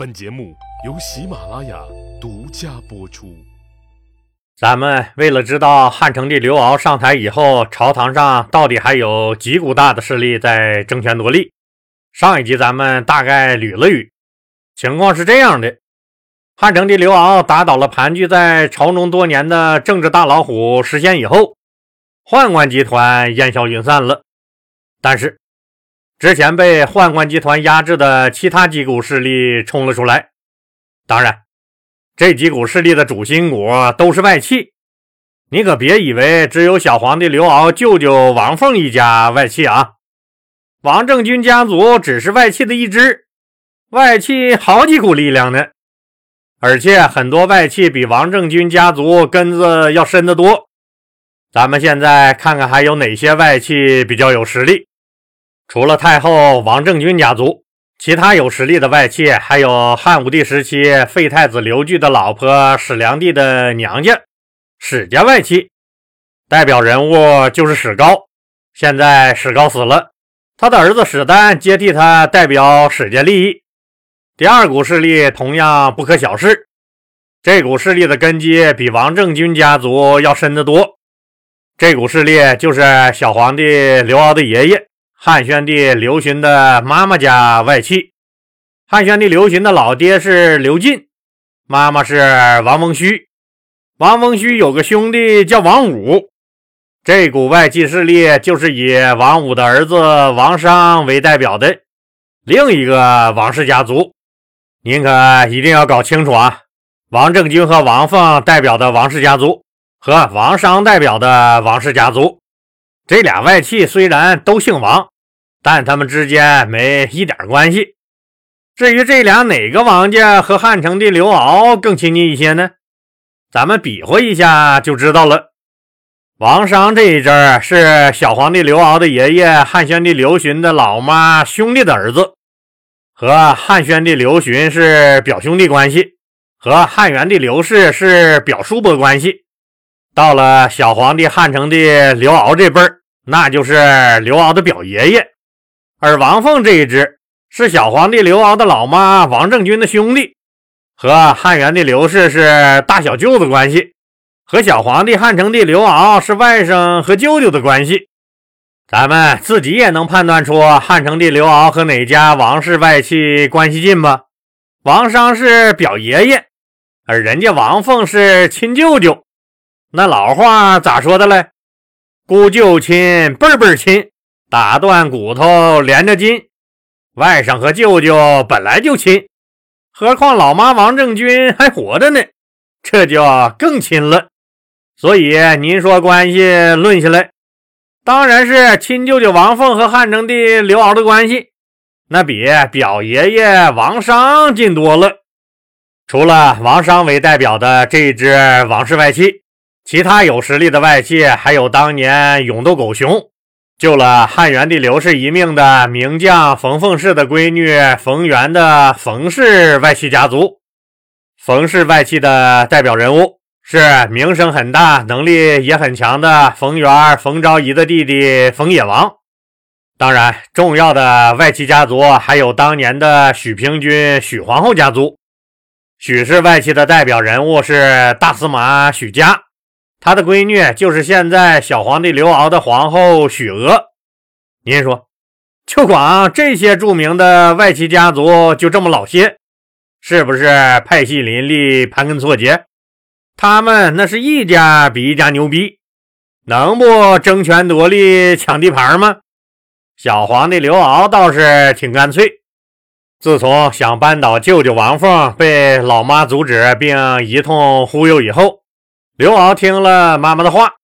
本节目由喜马拉雅独家播出。咱们为了知道汉成帝刘骜上台以后，朝堂上到底还有几股大的势力在争权夺利，上一集咱们大概捋了捋，情况是这样的：汉成帝刘骜打倒了盘踞在朝中多年的政治大老虎石显以后，宦官集团烟消云散了，但是。之前被宦官集团压制的其他几股势力冲了出来，当然，这几股势力的主心骨都是外戚。你可别以为只有小皇帝刘骜舅舅王凤一家外戚啊！王政君家族只是外戚的一支，外戚好几股力量呢。而且很多外戚比王政君家族根子要深得多。咱们现在看看还有哪些外戚比较有实力。除了太后王政君家族，其他有实力的外戚还有汉武帝时期废太子刘据的老婆史良娣的娘家史家外戚，代表人物就是史高。现在史高死了，他的儿子史丹接替他，代表史家利益。第二股势力同样不可小视，这股势力的根基比王政君家族要深得多。这股势力就是小皇帝刘骜的爷爷。汉宣帝刘询的妈妈家外戚，汉宣帝刘询的老爹是刘进，妈妈是王翁须。王翁须有个兄弟叫王武，这股外戚势力就是以王武的儿子王商为代表的另一个王氏家族。您可一定要搞清楚啊！王政君和王凤代表的王氏家族和王商代表的王氏家族，这俩外戚虽然都姓王。但他们之间没一点关系。至于这俩哪个王家和汉成帝刘骜更亲近一些呢？咱们比划一下就知道了。王商这一支是小皇帝刘骜的爷爷汉宣帝刘询的老妈兄弟的儿子，和汉宣帝刘询是表兄弟关系，和汉元帝刘氏是表叔伯关系。到了小皇帝汉成帝刘骜这辈儿，那就是刘敖的表爷爷。而王凤这一支是小皇帝刘敖的老妈王政君的兄弟，和汉元帝刘氏是大小舅子关系，和小皇帝汉成帝刘敖是外甥和舅舅的关系。咱们自己也能判断出汉成帝刘敖和哪家王氏外戚关系近吧？王商是表爷爷，而人家王凤是亲舅舅。那老话咋说的嘞？姑舅亲，辈辈亲。打断骨头连着筋，外甥和舅舅本来就亲，何况老妈王政君还活着呢，这就更亲了。所以您说关系论下来，当然是亲舅舅王凤和汉成帝刘骜的关系，那比表爷爷王商近多了。除了王商为代表的这支王氏外戚，其他有实力的外戚还有当年勇斗狗熊。救了汉元帝刘氏一命的名将冯凤氏的闺女冯元的冯氏外戚家族，冯氏外戚的代表人物是名声很大、能力也很强的冯元冯昭仪的弟弟冯野王。当然，重要的外戚家族还有当年的许平君许皇后家族。许氏外戚的代表人物是大司马许家。他的闺女就是现在小皇帝刘骜的皇后许娥。您说，就光这些著名的外戚家族就这么老些，是不是派系林立、盘根错节？他们那是一家比一家牛逼，能不争权夺利、抢地盘吗？小皇帝刘骜倒是挺干脆。自从想扳倒舅舅王凤被老妈阻止并一通忽悠以后。刘骜听了妈妈的话，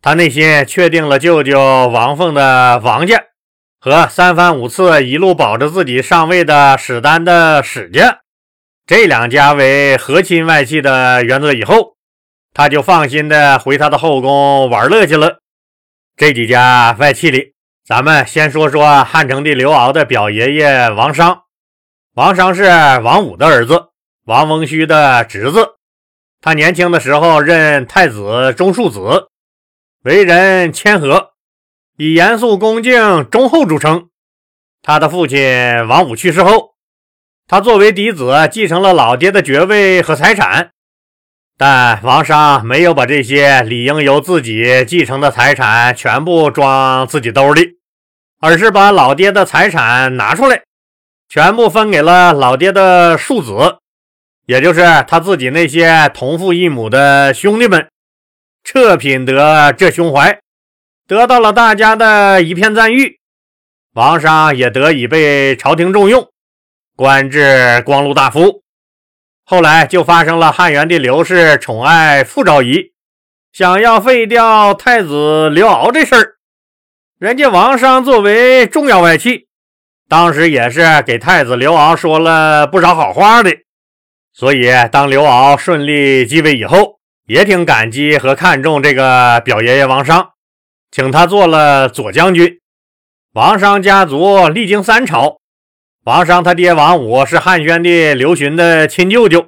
他内心确定了舅舅王凤的王家和三番五次一路保着自己上位的史丹的史家这两家为和亲外戚的原则以后，他就放心的回他的后宫玩乐去了。这几家外戚里，咱们先说说汉成帝刘骜的表爷爷王商。王商是王武的儿子，王翁须的侄子。他年轻的时候任太子中庶子，为人谦和，以严肃恭敬、忠厚著称。他的父亲王武去世后，他作为嫡子继承了老爹的爵位和财产，但王商没有把这些理应由自己继承的财产全部装自己兜里，而是把老爹的财产拿出来，全部分给了老爹的庶子，也就是他自己那些同父异母的兄弟们。这品德，这胸怀，得到了大家的一片赞誉，王商也得以被朝廷重用。官至光禄大夫，后来就发生了汉元帝刘氏宠爱傅昭仪，想要废掉太子刘骜这事儿。人家王商作为重要外戚，当时也是给太子刘骜说了不少好话的。所以当刘骜顺利继位以后，也挺感激和看重这个表爷爷王商，请他做了左将军。王商家族历经三朝。王商他爹王武是汉宣帝刘询的亲舅舅，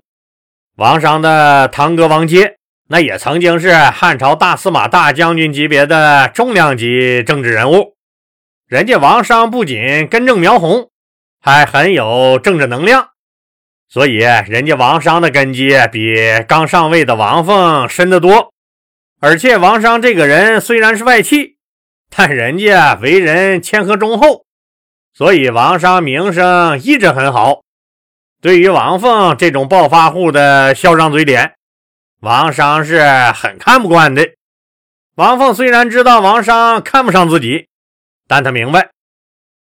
王商的堂哥王阶那也曾经是汉朝大司马大将军级别的重量级政治人物。人家王商不仅根正苗红，还很有政治能量，所以人家王商的根基比刚上位的王凤深得多。而且王商这个人虽然是外戚，但人家为人谦和忠厚。所以王商名声一直很好。对于王凤这种暴发户的嚣张嘴脸，王商是很看不惯的。王凤虽然知道王商看不上自己，但他明白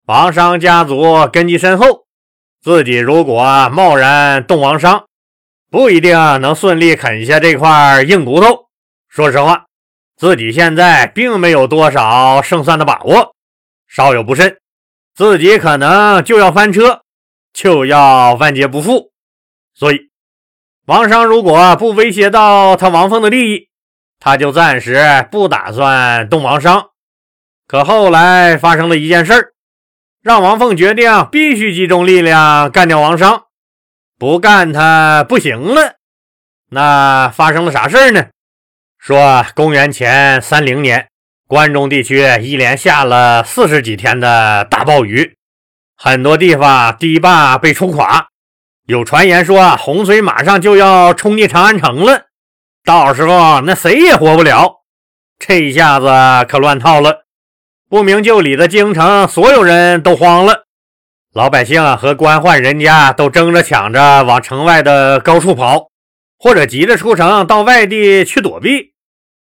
王商家族根基深厚，自己如果贸然动王商，不一定能顺利啃下这块硬骨头。说实话，自己现在并没有多少胜算的把握，稍有不慎。自己可能就要翻车，就要万劫不复。所以，王商如果不威胁到他王凤的利益，他就暂时不打算动王商。可后来发生了一件事儿，让王凤决定必须集中力量干掉王商，不干他不行了。那发生了啥事呢？说公元前三零年。关中地区一连下了四十几天的大暴雨，很多地方堤坝被冲垮。有传言说洪水马上就要冲进长安城了，到时候那谁也活不了。这一下子可乱套了，不明就里的京城所有人都慌了，老百姓和官宦人家都争着抢着往城外的高处跑，或者急着出城到外地去躲避。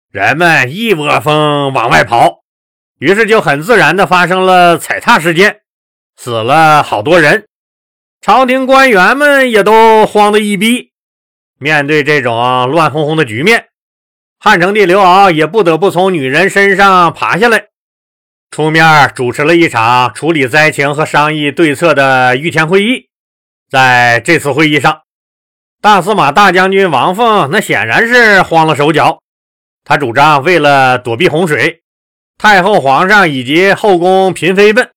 人们一窝蜂往外跑，于是就很自然的发生了踩踏事件，死了好多人。朝廷官员们也都慌得一逼。面对这种乱哄哄的局面，汉成帝刘骜也不得不从女人身上爬下来，出面主持了一场处理灾情和商议对策的御前会议。在这次会议上，大司马大将军王凤那显然是慌了手脚。他主张，为了躲避洪水，太后、皇上以及后宫嫔妃们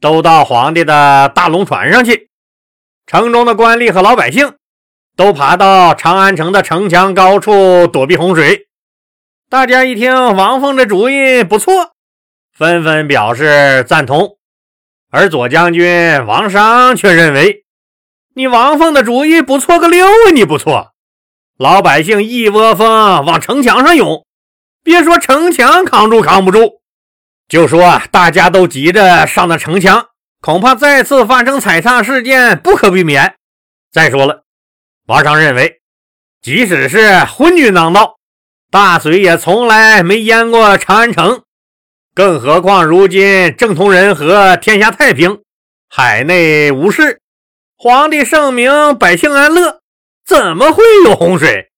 都到皇帝的大龙船上去。城中的官吏和老百姓都爬到长安城的城墙高处躲避洪水。大家一听王凤这主意不错，纷纷表示赞同。而左将军王商却认为，你王凤的主意不错个六啊！你不错。老百姓一窝蜂往城墙上涌，别说城墙扛住扛不住，就说大家都急着上那城墙，恐怕再次发生踩踏事件不可避免。再说了，王商认为，即使是昏君当道，大水也从来没淹过长安城，更何况如今政通人和，天下太平，海内无事，皇帝圣明，百姓安乐。怎么会有洪水？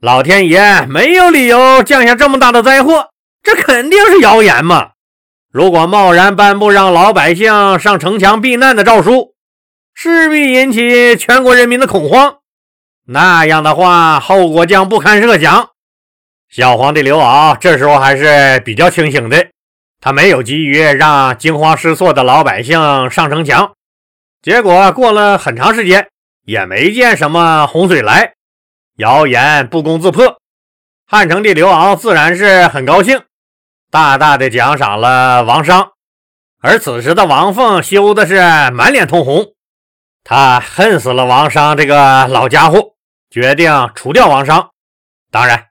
老天爷没有理由降下这么大的灾祸，这肯定是谣言嘛！如果贸然颁布让老百姓上城墙避难的诏书，势必引起全国人民的恐慌。那样的话，后果将不堪设想。小皇帝刘骜这时候还是比较清醒的，他没有急于让惊慌失措的老百姓上城墙。结果过了很长时间。也没见什么洪水来，谣言不攻自破。汉成帝刘骜自然是很高兴，大大的奖赏了王商。而此时的王凤羞的是满脸通红，他恨死了王商这个老家伙，决定除掉王商。当然，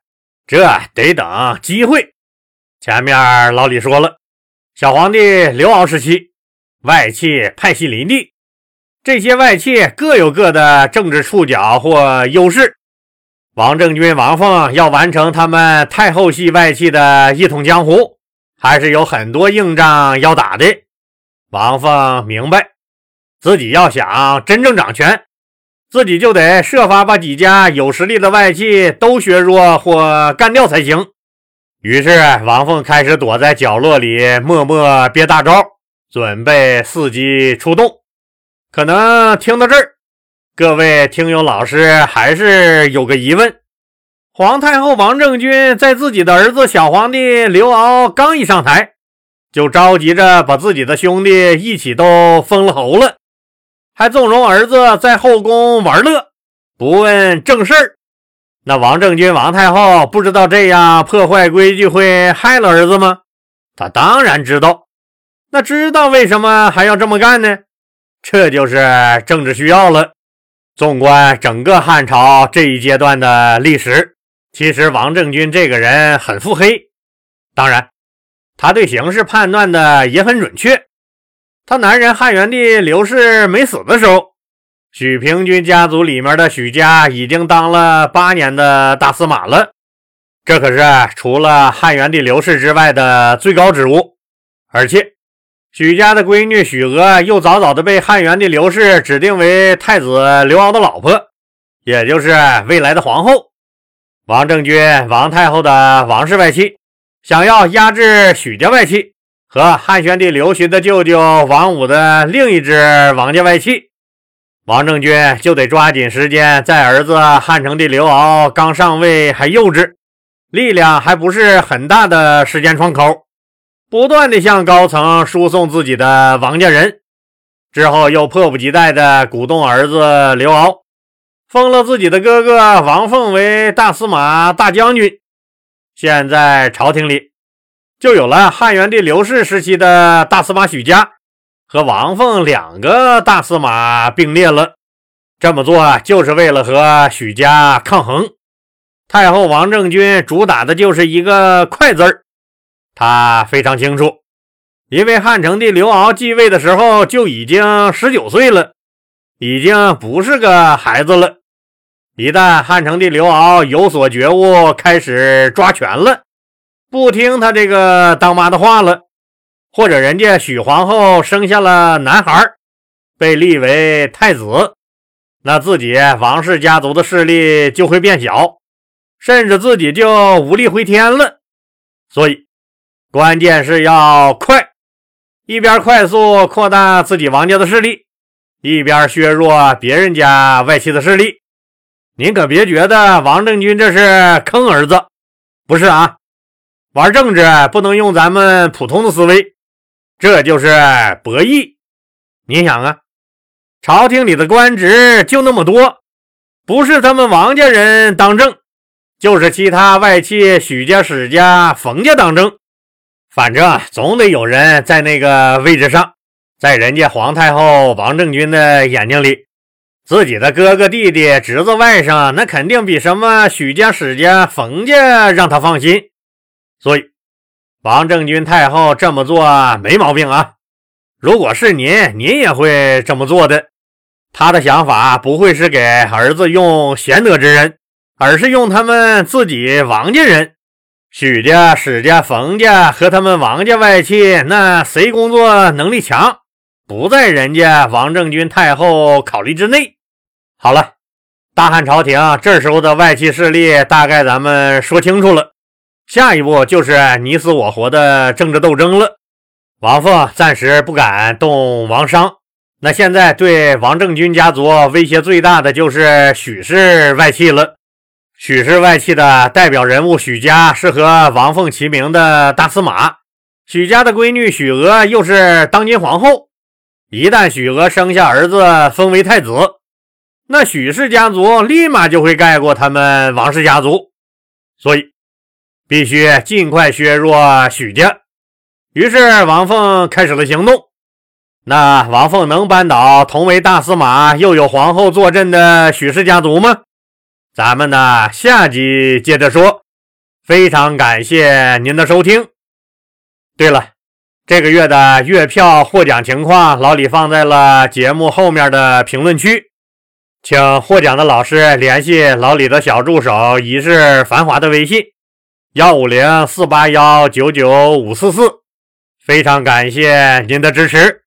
这得等机会。前面老李说了，小皇帝刘骜时期，外戚派系林立，这些外戚各有各的政治触角或优势。王政君、王凤要完成他们太后系外戚的一统江湖，还是有很多硬仗要打的。王凤明白，自己要想真正掌权，自己就得设法把几家有实力的外戚都削弱或干掉才行。于是，王凤开始躲在角落里默默憋大招，准备伺机出动。可能听到这儿。各位听友老师还是有个疑问：皇太后王政君在自己的儿子小皇帝刘骜刚一上台，就着急着把自己的兄弟一起都封了侯了，还纵容儿子在后宫玩乐，不问正事儿。那王政君王太后不知道这样破坏规矩会害了儿子吗？他当然知道。那知道为什么还要这么干呢？这就是政治需要了。纵观整个汉朝这一阶段的历史，其实王政君这个人很腹黑。当然，他对形势判断的也很准确。他男人汉元帝刘氏没死的时候，许平君家族里面的许家已经当了八年的大司马了，这可是除了汉元帝刘氏之外的最高职务，而且。许家的闺女许娥又早早的被汉元帝刘氏指定为太子刘骜的老婆，也就是未来的皇后。王政君、王太后的王氏外戚想要压制许家外戚和汉宣帝刘询的舅舅王武的另一支王家外戚，王政君就得抓紧时间，在儿子汉成帝刘骜刚上位还幼稚、力量还不是很大的时间窗口。不断的向高层输送自己的王家人，之后又迫不及待的鼓动儿子刘骜封了自己的哥哥王凤为大司马、大将军。现在朝廷里就有了汉元帝刘氏时期的大司马许家和王凤两个大司马并列了。这么做就是为了和许家抗衡。太后王政君主打的就是一个快字儿。他非常清楚，因为汉成帝刘骜继位的时候就已经十九岁了，已经不是个孩子了。一旦汉成帝刘骜有所觉悟，开始抓权了，不听他这个当妈的话了，或者人家许皇后生下了男孩，被立为太子，那自己王氏家族的势力就会变小，甚至自己就无力回天了。所以。关键是要快，一边快速扩大自己王家的势力，一边削弱别人家外戚的势力。您可别觉得王政君这是坑儿子，不是啊？玩政治不能用咱们普通的思维，这就是博弈。你想啊，朝廷里的官职就那么多，不是他们王家人当政，就是其他外戚许家、史家、冯家当政。反正总得有人在那个位置上，在人家皇太后王政君的眼睛里，自己的哥哥、弟弟、侄子、外甥，那肯定比什么许家、史家、冯家让他放心。所以，王政君太后这么做没毛病啊。如果是您，您也会这么做的。他的想法不会是给儿子用贤德之人，而是用他们自己王家人。许家、史家、冯家和他们王家外戚，那谁工作能力强，不在人家王政君太后考虑之内。好了，大汉朝廷这时候的外戚势力大概咱们说清楚了，下一步就是你死我活的政治斗争了。王凤暂时不敢动王商，那现在对王政君家族威胁最大的就是许氏外戚了。许氏外戚的代表人物许家是和王凤齐名的大司马，许家的闺女许娥又是当今皇后。一旦许娥生下儿子封为太子，那许氏家族立马就会盖过他们王氏家族，所以必须尽快削弱许家。于是王凤开始了行动。那王凤能扳倒同为大司马又有皇后坐镇的许氏家族吗？咱们呢下集接着说。非常感谢您的收听。对了，这个月的月票获奖情况，老李放在了节目后面的评论区，请获奖的老师联系老李的小助手一世繁华的微信：幺五零四八幺九九五四四。非常感谢您的支持。